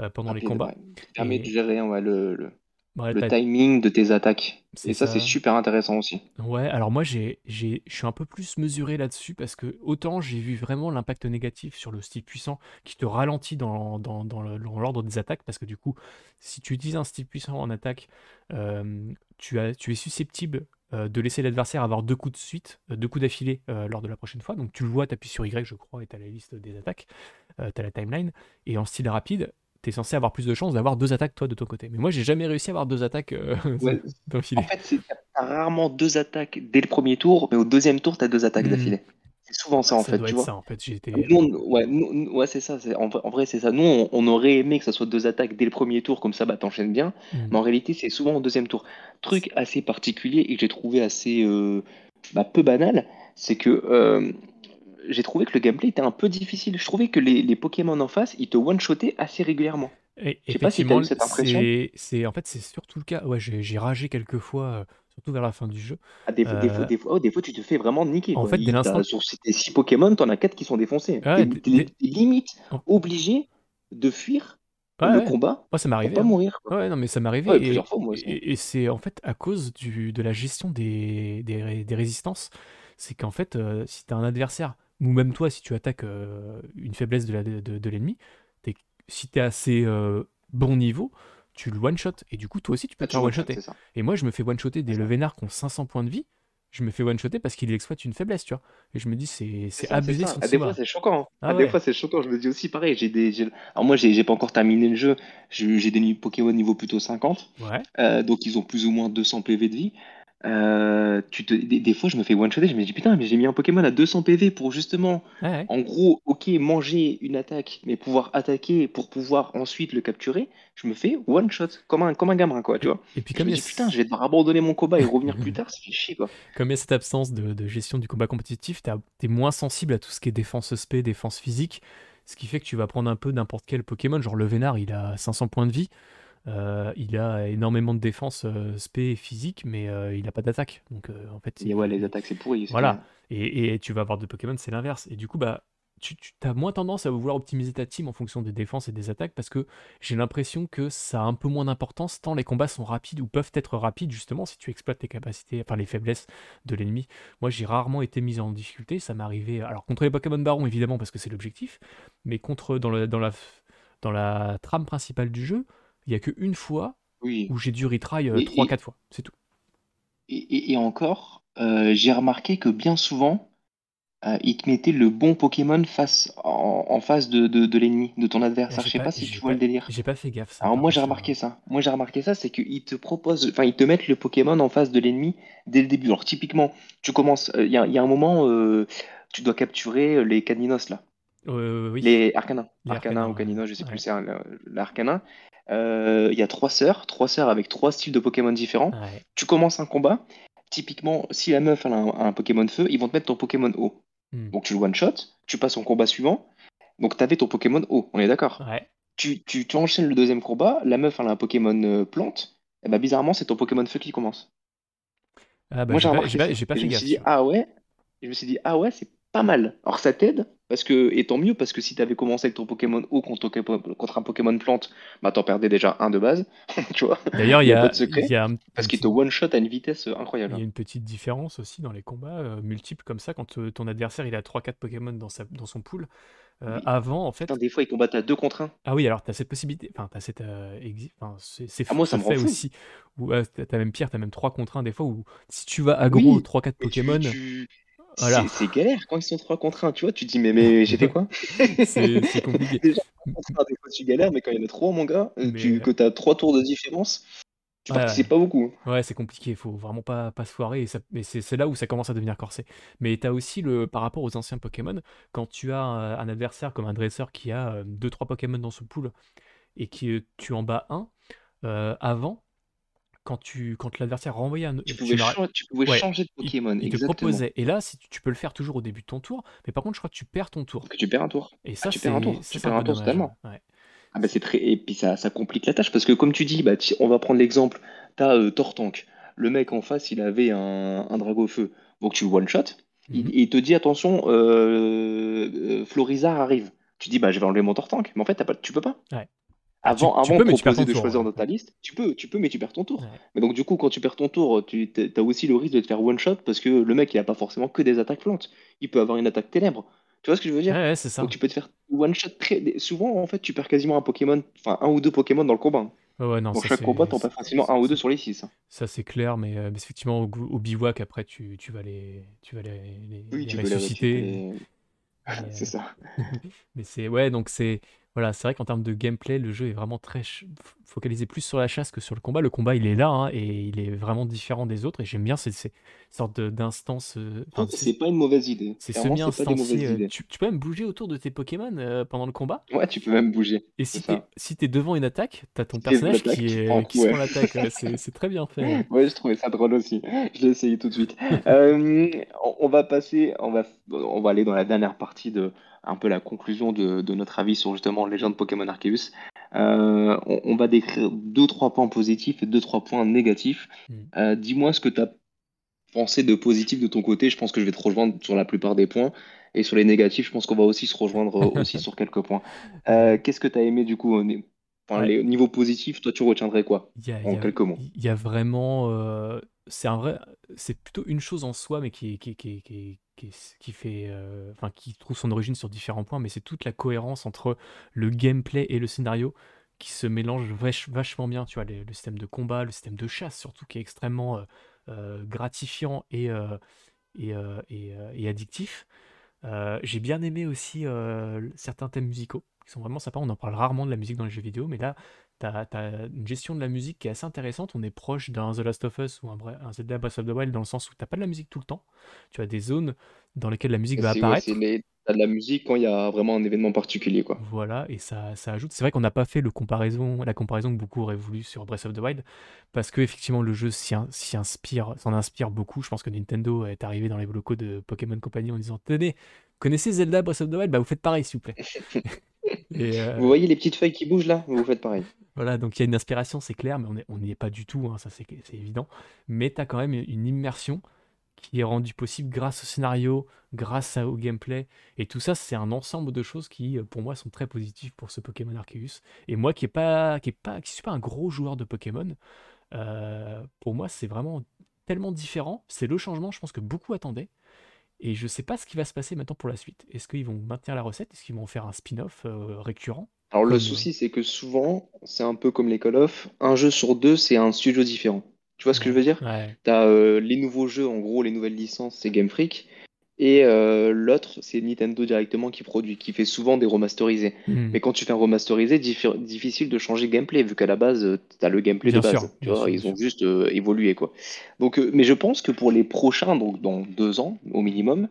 euh, pendant les rapide, combats. ouais. Permet de Et gérer ouais, le, le- ouais, le timing de tes attaques. Et ça, c'est super intéressant aussi. Ouais, alors moi je suis un peu plus mesuré là-dessus parce que autant j'ai vu vraiment l'impact négatif sur le style puissant qui te ralentit dans, dans, dans l'ordre des attaques parce que du coup, si tu utilises un style puissant en attaque, euh, tu as, tu es susceptible euh, de laisser l'adversaire avoir deux coups de suite, euh, deux coups d'affilée lors de la prochaine fois. Donc tu le vois, tu appuies sur Y, je crois, et tu as la liste des attaques, tu as la timeline. Et en style rapide, tu es censé avoir plus de chances d'avoir deux attaques toi de ton côté. Mais moi j'ai jamais réussi à avoir deux attaques euh, [laughs] Ouais. En d'affilée. fait, c'est- t'as rarement deux attaques dès le premier tour, mais au deuxième tour, t'as deux attaques Hmm. d'affilée. C'est souvent ça, en Ça fait, doit tu être vois. ça en fait. J'ai été. Nous, on- ouais, c'est ça. c'est- En vrai, en vrai, c'est ça. Nous, on, on aurait aimé que ça soit deux attaques dès le premier tour, comme ça, bah, t'enchaînes bien. Hmm. Mais en réalité, c'est souvent au deuxième tour. Truc assez particulier et que j'ai trouvé assez euh, bah, peu banal, c'est que euh, j'ai trouvé que le gameplay était un peu difficile. Je trouvais que les, les Pokémon en face, ils te one-shotaient assez régulièrement. Et Je sais pas si t'as effectivement, eu cette impression. c'est, en fait, c'est surtout le cas. Ouais, j'ai, ragé quelques fois, euh, surtout vers la fin du jeu. Ah, des, fois, des, fois, Euh, des, fois, oh, des fois, tu te fais vraiment niquer, en quoi. fait, dès t'as- l'instant, sur tes 6 Pokémon, t'en as 4 qui sont défoncés. ouais, T'es, t'es limite obligé de fuir le ouais. combat Moi, ça m'est pour arrivé, pas hein. mourir, quoi. Ouais, non, mais ça m'est arrivé Ouais, et, plusieurs fois, moi aussi. et, et c'est en fait à cause du, de la gestion des, des, ré- des résistances c'est qu'en fait, euh, si tu as un adversaire, ou même toi, si tu attaques euh, une faiblesse de, de, de l'ennemi, t'es- si tu es assez euh, bon niveau, tu le one-shot. Et du coup, toi aussi, tu peux Ah, te faire one-shot, one-shotter. ça. Et moi, je me fais one-shotter des. Levénards qui ont 500 points de vie. Je me fais one-shotter parce qu'il exploite une faiblesse, tu vois. Et je me dis, c'est abusé son Ah, des fois, c'est choquant. hein. Ah des fois, c'est choquant. Je me dis aussi pareil. J'ai des, Alors, moi, j'ai pas encore terminé le jeu. J'ai des Pokémon niveau plutôt 50. Ouais. Euh, donc, ils ont plus ou moins 200 PV de vie. Euh, tu te... des, des fois, je me fais one-shotter. Je me dis, putain, mais j'ai mis un Pokémon à 200 PV pour justement, Ouais, ouais. en gros, ok, manger une attaque, mais pouvoir attaquer pour pouvoir ensuite le capturer. Je me fais one-shot, comme un, comme un gamin, quoi, tu vois. et puis Je comme me il y a dis, putain, je vais devoir abandonner mon combat et revenir plus [laughs] tard. Fait chier, quoi. comme il y a cette absence de, de gestion du combat compétitif, t'es moins sensible à tout ce qui est défense SP, défense physique, ce qui fait que tu vas prendre un peu n'importe quel Pokémon, genre le Vénard, il a 500 points de vie, euh, il a énormément de défense euh, SP et physique, mais euh, il a pas d'attaque. Donc euh, en fait, Et ouais, les attaques, c'est pourri. voilà. Et, et tu vas avoir des Pokémon, c'est l'inverse. Et du coup, bah, tu, as moins tendance à vouloir optimiser ta team en fonction des défenses et des attaques parce que j'ai l'impression que ça a un peu moins d'importance tant les combats sont rapides ou peuvent être rapides justement si tu exploites tes capacités, enfin les faiblesses de l'ennemi. Moi, j'ai rarement été mis en difficulté. Ça m'est arrivé, alors contre les Pokémon Baron évidemment parce que c'est l'objectif, mais contre dans, le, dans, la, dans la trame principale du jeu, il n'y a qu'une fois Oui. où j'ai dû retry Et, 3-4 et, fois. C'est tout. et, et- et encore, euh, j'ai remarqué que bien souvent, euh, il te mettait le bon Pokémon face, en, en face de, de, de l'ennemi, de ton adversaire. Je sais pas, pas si tu vois pas, le délire. j'ai pas fait gaffe ça Alors moi j'ai contre. euh, remarqué ça. Moi j'ai remarqué ça, c'est qu'ils te proposent, enfin ils te mettent le Pokémon en face de l'ennemi dès le début. Alors typiquement, tu commences, il y a, y a un moment, euh, tu dois capturer les Caninos là, euh, oui, les Arcanins, les Arcanins ou Caninos, je sais ouais. plus, c'est le- l'Arcanin. Euh, Il y a trois sœurs, trois sœurs avec trois styles de Pokémon différents. Ouais. Tu commences un combat. Typiquement, si la meuf elle a un, un Pokémon feu, ils vont te mettre ton Pokémon eau. Hmm. Donc tu le one shot, tu passes au combat suivant. Donc tu avais ton Pokémon eau, on est d'accord. Ouais. Tu, tu, tu enchaînes le deuxième combat, la meuf elle a un Pokémon euh, plante, et bah bizarrement c'est ton Pokémon feu qui commence. Ah bah Moi j'ai pas, pas, pas Et je fait me gaffe, suis dit ah ouais, je me suis dit ah ouais c'est pas mal. Alors ça t'aide, parce que, et tant mieux, parce que si t'avais commencé avec ton Pokémon eau contre, un Pokémon plante, bah t'en perdais déjà un de base, [laughs] tu vois, D'ailleurs, il il y a il y a un, parce un qu'il te one-shot à une vitesse euh, il incroyable. y a une petite différence aussi dans les combats euh, multiples comme ça, quand euh, ton adversaire il a 3-4 Pokémon dans, sa, dans son pool. Euh, Oui. avant, en Putain, fait, des fois ils combattent à deux contre un. ah oui, alors tu as cette possibilité, enfin, tu as cette, euh, exi- enfin, c'est Ah moi ça me fait fou. aussi, où euh, tu as même pire, tu as même 3 contre 1 des fois, où si tu vas aggro Oui, 3-4 mais tu, Pokémon, tu... voilà, C'est galère quand ils sont 3 contre 1, tu vois, tu te dis mais, mais j'ai fait quoi? [laughs] c'est compliqué. Déjà, 3 contre 1, des fois tu galères, mais quand il y en a 3 mon gars, euh, Mais tu, que t'as 3 tours de différence, tu ouais, participes pas beaucoup. Ouais, c'est compliqué, il faut vraiment pas, pas se foirer, et, ça- c'est là où ça commence à devenir corsé. Mais tu as aussi, le, par rapport aux anciens Pokémon, quand tu as euh, un adversaire comme un dresseur qui a 2-3 Pokémon dans son pool, et que euh, tu en bats un, euh, avant, quand, tu, quand l'adversaire renvoyait un... Tu Tu pouvais, tu pouvais Ouais, changer de Pokémon, il te exactement. proposait, et là, si tu, tu peux le faire toujours au début de ton tour, mais par contre, je crois que tu perds ton tour. Que tu perds un tour. Et Ah, ça, tu perds un tour, tu perds un tour dommage. totalement. Ouais. Ah bah c'est très et puis ça, ça complique la tâche parce que comme tu dis bah on va prendre l'exemple t'as euh, Tortank le mec en face il avait un, un dragon feu donc tu le one shot il, Mhm. il te dit attention euh, euh, Florizard arrive tu dis bah je vais enlever mon Tortank mais en fait t'as pas, tu peux pas Ouais. Ah, tu, avant tu avant peux, de proposer de tour. choisir Ouais. dans ta liste tu peux tu peux mais tu perds ton tour Ouais. mais donc du coup quand tu perds ton tour tu as aussi le risque de te faire one shot parce que le mec il a pas forcément que des attaques plantes il peut avoir une attaque ténèbres tu vois ce que je veux dire? Ouais, c'est donc ça. tu peux te faire one shot très souvent en fait tu perds quasiment un Pokémon enfin un ou deux Pokémon dans le combat Ouais, ouais, non, dans ça chaque combat, t'en perds facilement un ou deux sur les six. hein. Ça c'est clair, mais, euh, effectivement au, au bivouac après tu, tu vas les tu vas les, les- Oui, les tu les [laughs] C'est euh, ça. [laughs] mais c'est ouais donc c'est voilà c'est vrai qu'en termes de gameplay le jeu est vraiment très ch- f- focalisé plus sur la chasse que sur le combat. Le combat il est là hein, et il est vraiment différent des autres et j'aime bien ces, ces sortes de- d'instances. euh, Enfin c'est c'est pas une mauvaise idée. c'est Clairement, c'est pas des semi-instancié. mauvaises euh, idées. Tu, tu peux même bouger autour de tes Pokémon euh, pendant le combat. Ouais, tu peux même bouger. Et C'est si t'es ça. si t'es devant une attaque, t'as ton personnage l'attaque, qui est qui coup, se ouais. prend l'attaque. ouais, c'est c'est très bien fait. ouais. Ouais, je trouvais ça drôle aussi. Je l'ai essayé tout de suite. Euh, on on va passer, on va, on va aller dans la dernière partie de un peu la conclusion de, de notre avis sur justement Légende Pokémon Arceus. Euh, on, on va décrire deux, trois points positifs et deux, trois points négatifs. Mm. Euh, dis-moi ce que tu as pensé de positif de ton côté. Je pense que je vais te rejoindre sur la plupart des points. Et sur les négatifs, je pense qu'on va aussi se rejoindre euh, aussi [laughs] sur quelques points. Euh, qu'est-ce que tu as aimé du coup au, Enfin, Ouais, les niveaux positifs, toi, tu retiendrais quoi? y a, En y a- quelques mots. il y a vraiment. C'est un vrai. C'est plutôt une chose en soi, mais qui, qui, qui, qui, qui, fait. euh, Enfin, qui trouve son origine sur différents points, mais c'est toute la cohérence entre le gameplay et le scénario qui se mélangent vach- vachement bien. Tu vois, le, système de combat, le système de chasse, surtout, qui est extrêmement euh, euh, gratifiant et, et, et, et addictif. J'ai bien aimé aussi certains thèmes musicaux qui sont vraiment sympas. On en parle rarement de la musique dans les jeux vidéo, mais là, tu as, une gestion de la musique qui est assez intéressante. On est proche d'un The Last of Us ou un, Zelda Breath of the Wild dans le sens où t'as pas de la musique tout le temps. Tu as des zones dans lesquelles la musique va C'est ouais, apparaître. les... t'as de la musique quand il y a vraiment un événement particulier, quoi. Voilà, et ça, ça ajoute. C'est vrai qu'on n'a pas fait le comparaison, la comparaison que beaucoup auraient voulu sur Breath of the Wild, parce que effectivement le jeu s'y in- s'y inspire, s'en inspire beaucoup. Je pense que Nintendo est arrivé dans les locaux de Pokémon Company en disant Tenez, connaissez Zelda Breath of the Wild? Bah vous faites pareil s'il vous plaît. [laughs] Et, Vous euh, voyez les petites feuilles qui bougent là? Vous faites pareil. Voilà, donc il y a une inspiration, c'est clair, mais on n'y est pas du tout, hein, ça c'est évident. Mais tu as quand même une immersion qui est rendue possible grâce au scénario, grâce au gameplay. Et tout ça, c'est un ensemble de choses qui, euh, pour moi, sont très positives pour ce Pokémon Arceus. Et moi qui ne pas, qui est pas, qui suis pas un gros joueur de Pokémon, euh, pour moi, c'est vraiment tellement différent. C'est le changement, je pense que beaucoup attendaient. Et je sais pas ce qui va se passer maintenant pour la suite. Est-ce qu'ils vont maintenir la recette? Est-ce qu'ils vont faire un spin-off euh, récurrent? Alors le souci, c'est que souvent, c'est un peu comme les Call of, un jeu sur deux, c'est un studio différent. Tu vois ce que je veux dire? ouais. T'as euh, les nouveaux jeux, en gros, les nouvelles licences, c'est Game Freak, et euh, l'autre, c'est Nintendo directement qui produit, qui fait souvent des remasterisés. Hmm. Mais quand tu fais un remasterisé, diffi- difficile de changer gameplay, vu qu'à la base, euh, t'as le gameplay de sûr, base. Tu vois, sûr, bien ils ont sûr. juste euh, évolué, quoi. Donc, euh, mais je pense que pour les prochains, donc dans deux ans au minimum,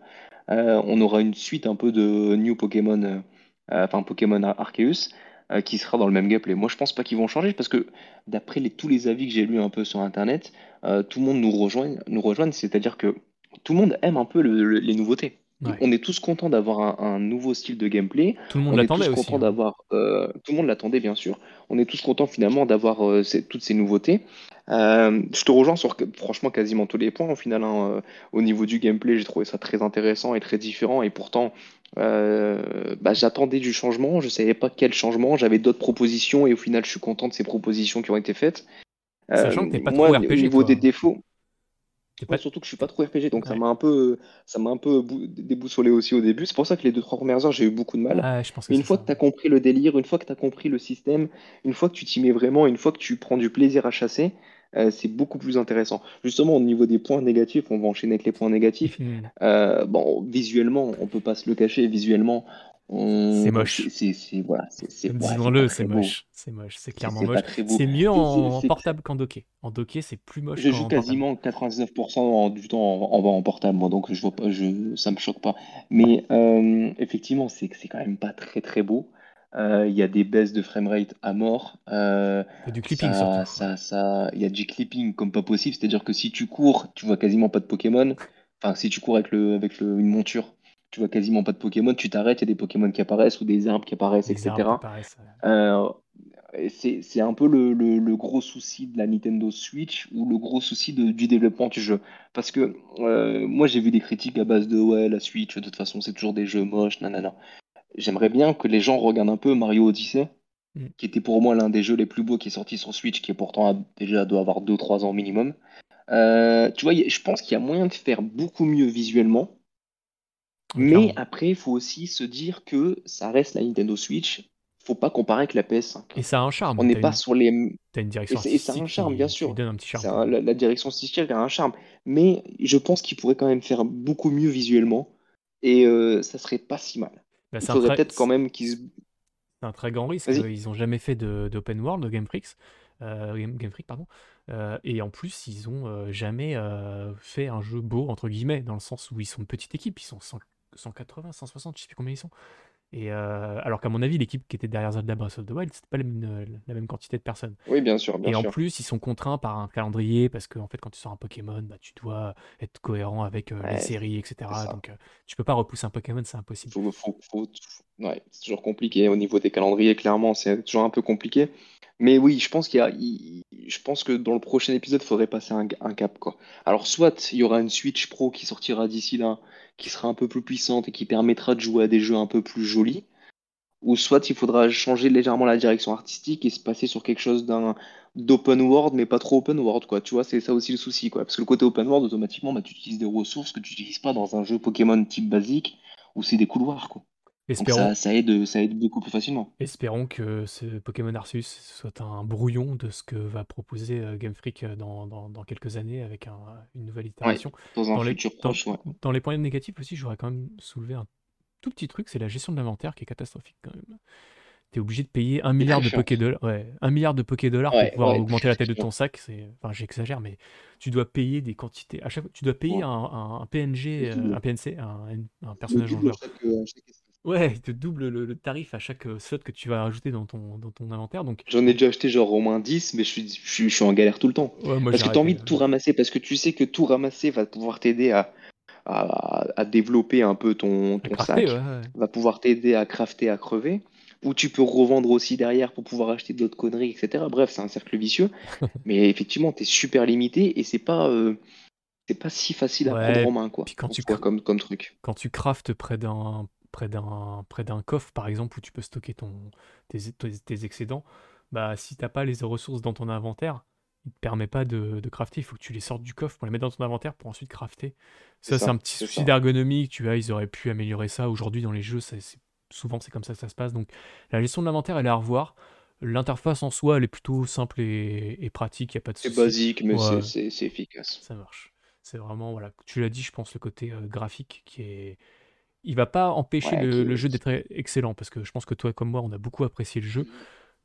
on aura une suite un peu de New Pokémon, enfin Pokémon Ar- Arceus, euh, qui sera dans le même gameplay. Moi, je pense pas qu'ils vont changer parce que d'après les- tous les avis que j'ai lus un peu sur Internet, euh, tout le monde nous rejoint, nous rejoigne, c'est-à-dire que tout le monde aime un peu le- le- les nouveautés. Ouais. On est tous contents d'avoir un, un nouveau style de gameplay. Tout le monde l'attendait aussi. contents hein. euh, tout le monde l'attendait bien sûr. On est tous contents finalement d'avoir euh, toutes ces nouveautés. Euh, je te rejoins sur franchement quasiment tous les points au final. hein. Euh, au niveau du gameplay, j'ai trouvé ça très intéressant et très différent. Et pourtant, euh, bah, j'attendais du changement. Je savais pas quel changement. J'avais d'autres propositions et au final, je suis content de ces propositions qui ont été faites. Euh, Sachant que t'es pas moi, trop au RPG, niveau des toi. défauts, Ouais, pas... surtout que je suis pas trop RPG, donc ça m'a un peu, ça m'a un peu bou- déboussolé aussi au début. C'est pour ça que les deux, trois premières heures, j'ai eu beaucoup de mal. Ah, je pense que Mais une fois ça. que tu as compris le délire, une fois que tu as compris le système, une fois que tu t'y mets vraiment, une fois que tu prends du plaisir à chasser, euh, c'est beaucoup plus intéressant. Justement, au niveau des points négatifs, on va enchaîner avec les points négatifs. Euh, bon, visuellement, on peut pas se le cacher, visuellement, C'est on... moche. c'est, c'est, c'est- voilà, Disons-le, c'est moche. C'est moche. C'est clairement moche. C'est mieux en portable qu'en docké. En docké, c'est plus moche Je joue portable. quasiment 99% du temps en, en, en portable, moi, donc je vois pas, je, ça me choque pas. Mais euh, effectivement, c'est que c'est quand même pas très très beau. Euh, Il y a des baisses de framerate à mort. Euh, Il y a du clipping ça, ça, ça, il y a du clipping comme pas possible. C'est-à-dire que si tu cours, tu vois quasiment pas de Pokémon. Enfin, si tu cours avec le, avec le- une monture, tu vois quasiment pas de Pokémon. Tu t'arrêtes, il y a des Pokémon qui apparaissent ou des arbres qui apparaissent, etc. apparaissent. euh, c'est, c'est un peu le, le- le gros souci de la Nintendo Switch ou le gros souci de- du développement du jeu. Parce que euh, moi j'ai vu des critiques à base de ouais, la Switch, de toute façon c'est toujours des jeux moches, nanana. J'aimerais bien que les gens regardent un peu Mario Odyssey, Mm. qui était pour moi l'un des jeux les plus beaux qui est sorti sur Switch, qui est pourtant déjà doit avoir deux trois ans minimum. Euh, tu vois, je pense qu'il y a moyen de faire beaucoup mieux visuellement. Mais clairement. après, il faut aussi se dire que ça reste la Nintendo Switch. Faut pas comparer avec la PS5. Et ça a un charme. On n'est pas une, sur les. t'as une Et direction c'est et ça a un charme, bien sûr. donne un petit charme un- la, direction artistique a un charme. Mais je pense qu'il pourrait quand même faire beaucoup mieux visuellement. Et euh, ça serait pas si mal. Bah, Il c'est un faudrait très, peut-être quand même qu'ils se. c'est un très grand risque. Ils n'ont jamais fait d'open world de Game Freak. euh, Game, Game Freak, pardon. Euh, et en plus, ils ont euh, jamais fait un jeu beau, entre guillemets, dans le sens où ils sont une petite équipe. Ils sont 100 180, 160, je sais plus combien ils sont. Et euh, alors qu'à mon avis, l'équipe qui était derrière Zelda Breath of the Wild, c'était pas la même, la même quantité de personnes. Oui, bien sûr, bien Et en sûr. plus, ils sont contraints par un calendrier parce que en fait, quand tu sors un Pokémon, bah, tu dois être cohérent avec euh, les séries, etc. Donc, euh, tu peux pas repousser un Pokémon, c'est impossible. Faut, faut, faut- ouais, c'est toujours compliqué au niveau des calendriers, clairement, c'est toujours un peu compliqué. Mais oui, je pense qu'il y a, je pense que dans le prochain épisode, il faudrait passer un, un cap, quoi. Alors, soit il y aura une Switch Pro qui sortira d'ici là, qui sera un peu plus puissante et qui permettra de jouer à des jeux un peu plus jolis, ou soit il faudra changer légèrement la direction artistique et se passer sur quelque chose d'un d'open world, mais pas trop open world, quoi. Tu vois, c'est ça aussi le souci, quoi. Parce que le côté open world, automatiquement, bah, tu utilises des ressources que tu n'utilises pas dans un jeu Pokémon type basique, où c'est des couloirs, quoi. Espérons, ça, ça aide, ça aide beaucoup plus facilement. espérons que ce Pokémon Arceus soit un brouillon de ce que va proposer euh, Game Freak euh, dans, dans- dans quelques années avec un- une nouvelle Ouais, itération. dans un Dans les, proche, ouais. dans les points négatifs aussi, j'aurais quand même soulevé un tout petit truc, c'est la gestion de l'inventaire qui est catastrophique quand même. T'es obligé de payer un milliard de. Poké-dollars, ouais, un milliard de Poké-dollars pour pouvoir augmenter la taille de [laughs] ton sac. C'est, enfin, j'exagère, mais tu dois payer des quantités. À chaque, tu dois payer un, PNG, euh, un PNC, un, un personnage en joueur. chaque, euh, chaque. Ouais, il te double le, le tarif à chaque euh, slot que tu vas rajouter dans ton, dans ton inventaire. Donc, J'en ai déjà acheté genre au moins 10, mais je suis, je suis, je suis en galère tout le temps. ouais, moi Parce j'ai que tu as arrêté. envie de tout ramasser, parce que tu sais que tout ramasser va pouvoir t'aider à, à, à développer un peu ton, À ton crafter, sac, ouais, ouais. va pouvoir t'aider à crafter, à crever, ou tu peux revendre aussi derrière pour pouvoir acheter d'autres conneries, etc. Bref, c'est un cercle vicieux. [laughs] Mais effectivement, tu es super limité et c'est pas, euh, c'est pas si facile à prendre en main, quoi, puis quand en tu, soi, cr- comme, comme truc. quand tu craftes près d'un près d'un près d'un coffre par exemple où tu peux stocker ton tes, tes- tes excédents bah si t'as pas les ressources dans ton inventaire il te permet pas de, de crafter. Il faut que tu les sortes du coffre pour les mettre dans ton inventaire pour ensuite crafter. Ça c'est un petit souci d'ergonomie tu vois ils auraient pu améliorer ça. Aujourd'hui dans les jeux souvent c'est comme ça que ça se passe. Donc la gestion de l'inventaire elle est à revoir. L'interface en soi elle est plutôt simple et, et pratique. Il y a pas de C'est basique, mais c'est ouais. c'est- c'est efficace. ça marche. C'est vraiment voilà tu l'as dit je pense le côté euh, graphique qui est il va pas empêcher Ouais, le, jeu d'être excellent, parce que je pense que toi comme moi, on a beaucoup apprécié le jeu.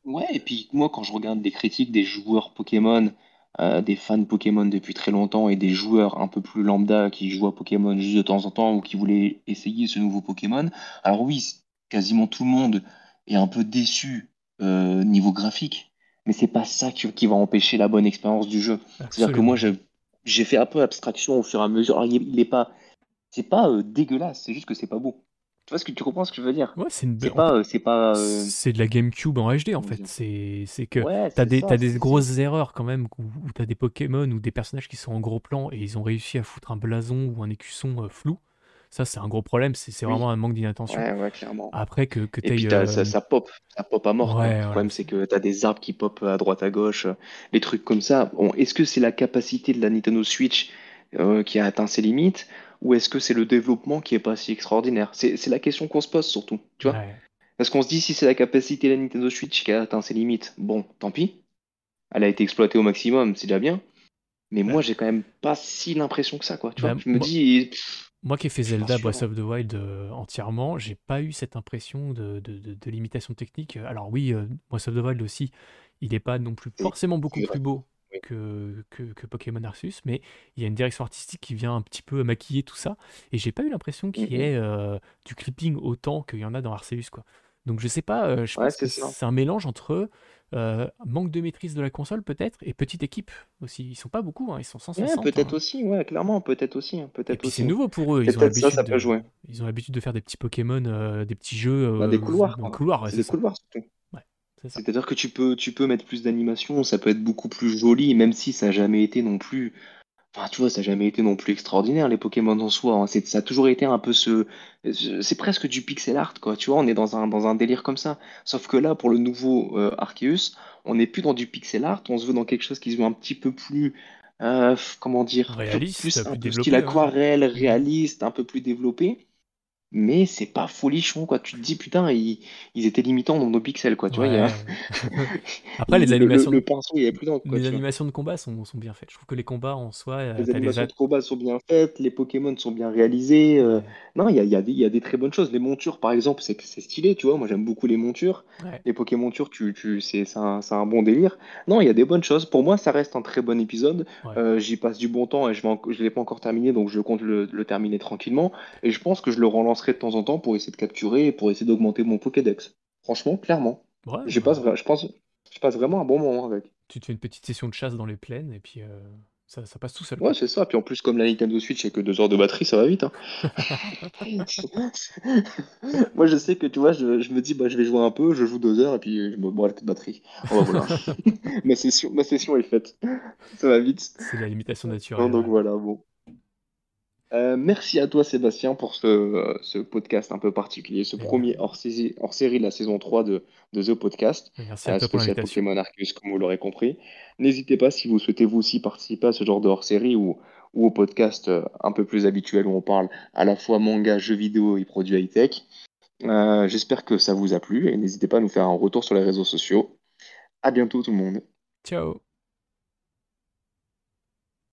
Ouais, et puis moi, quand je regarde des critiques des joueurs Pokémon, euh, des fans Pokémon depuis très longtemps et des joueurs un peu plus lambda qui jouent à Pokémon juste de temps en temps ou qui voulaient essayer ce nouveau Pokémon, alors oui, quasiment tout le monde est un peu déçu euh, niveau graphique, mais c'est pas ça qui, qui va empêcher la bonne expérience du jeu. C'est-à-dire que moi, j'ai fait un peu abstraction au fur et à mesure. Alors, il, il est pas, c'est pas euh, dégueulasse, c'est juste que c'est pas beau. Tu vois ce que tu comprends ce que je veux dire? Ouais, c'est une C'est be- en fait, pas, euh, c'est pas, euh, c'est de la GameCube en HD en fait. C'est c'est que Ouais, t'as des, t'as des grosses erreurs quand même, où, où t'as des Pokémon ou des personnages qui sont en gros plan et ils ont réussi à foutre un blason ou un écusson flou. Ça, c'est un gros problème, c'est c'est vraiment un manque d'inattention. ouais, ouais, clairement. Après que, que Et puis t'ailles... t'as, ça, euh, ça pop, ça pop à mort. Ouais, Le problème, c'est que t'as des arbres qui pop à droite, à gauche, des trucs comme ça. Bon, est-ce que c'est la capacité de la Nintendo Switch euh, qui a atteint ses limites, ou est-ce que c'est le développement qui est pas si extraordinaire? C'est, la question qu'on se pose surtout, tu vois? Ouais. Parce qu'on se dit, si c'est la capacité de la Nintendo Switch qui a atteint ses limites, bon, tant pis. Elle a été exploitée au maximum, c'est déjà bien. Mais Bah, moi, j'ai quand même pas si l'impression que ça, quoi. Tu bah, vois? Je me moi, dis, pff, Moi qui ai fait Zelda. Breath of the Wild euh, entièrement, j'ai pas eu cette impression de, de, de- de limitation technique. Alors oui, euh, Breath of the Wild aussi, il n'est pas non plus forcément beaucoup plus beau. Que, que, que Pokémon Arceus, mais il y a une direction artistique qui vient un petit peu maquiller tout ça, et j'ai pas eu l'impression qu'il y Mhm. ait euh, du clipping autant qu'il y en a dans Arceus, quoi. Donc je sais pas, euh, je Ouais, pense que c'est un mélange entre euh, manque de maîtrise de la console peut-être, et petite équipe aussi. Ils sont pas beaucoup, hein, ils sont Ouais, 160. peut-être hein. aussi, ouais, clairement, peut-être aussi, hein, peut-être c'est nouveau pour eux, ils ont peut-être ça, ça l'habitude de, jouer. ils ont l'habitude de faire des petits Pokémon, euh, des petits jeux Bah, des couloirs, dans le quoi. couloir, ouais, C'est c'est des ça. couloirs, surtout. C'est-à-dire que tu peux, tu peux mettre plus d'animation, ça peut être beaucoup plus joli, même si ça n'a jamais été non plus. Enfin, tu vois, ça n'a jamais été non plus extraordinaire, les Pokémon en soi. hein. Ça a toujours été un peu ce. ce- C'est presque du pixel art, quoi. Tu vois, on est dans un, dans un délire comme ça. Sauf que là, pour le nouveau euh, Arceus, on n'est plus dans du pixel art, on se veut dans quelque chose qui se veut un petit peu plus. euh, comment dire? Réaliste, Plus un peu style ouais. aquarelle, réaliste, un peu plus développé. Mais c'est pas folichon, quoi. Tu te dis, putain, ils, ils étaient limitants nombre de pixels, quoi. Tu vois, y a... [laughs] Après, les il- le, le, animations, le de- pinceau, il est plus dedans, quoi, les tu vois. animations de combat sont, sont bien faites. Je trouve que les combats en soi, euh, Les animations de combat sont bien faites, les Pokémon sont bien réalisés. euh, Non, il y a, il y a des, il y a des très bonnes choses. Les montures, par exemple, c'est stylé, tu vois. Moi, j'aime beaucoup les montures. ouais, Les Pokémon tu, tu, c'est un, bon délire. Non, il y a des bonnes choses. Pour moi, ça reste un très bon épisode. ouais. Euh, j'y passe du bon temps et je je l'ai pas encore terminé, donc je compte le, le terminer tranquillement. Et je pense que je le de temps en temps pour essayer de capturer et pour essayer d'augmenter mon Pokédex. Franchement, clairement. Ouais, Je passe, je pense, je passe vraiment un bon moment avec. tu te fais une petite session de chasse dans les plaines et puis euh, ça, ça passe tout seul, Ouais, c'est ça. Puis en plus, comme la Nintendo Switch, il n'y a que deux heures de batterie, ça va vite. hein. [laughs] [laughs] Moi, je sais que, tu vois, je, je me dis, bah, je vais jouer un peu, je joue deux heures et puis je me plus de batterie. Oh, voilà. [laughs] ma session, ma session est faite. Ça va vite. C'est la limitation Non, naturelle, donc voilà, bon. Euh, merci à toi, Sébastien, pour ce, euh, ce podcast un peu particulier, ce premier hors-série hors série de la saison 3 de, de The Podcast, merci à euh, toi pour spécial l'invitation. Pokémon Arceus, comme vous l'aurez compris. N'hésitez pas, si vous souhaitez vous aussi participer à ce genre de hors-série ou, ou au podcast euh, un peu plus habituel où on parle à la fois manga, jeux vidéo et produits high-tech. J'espère que ça vous a plu et n'hésitez pas à nous faire un retour sur les réseaux sociaux. À bientôt tout le monde. Ciao!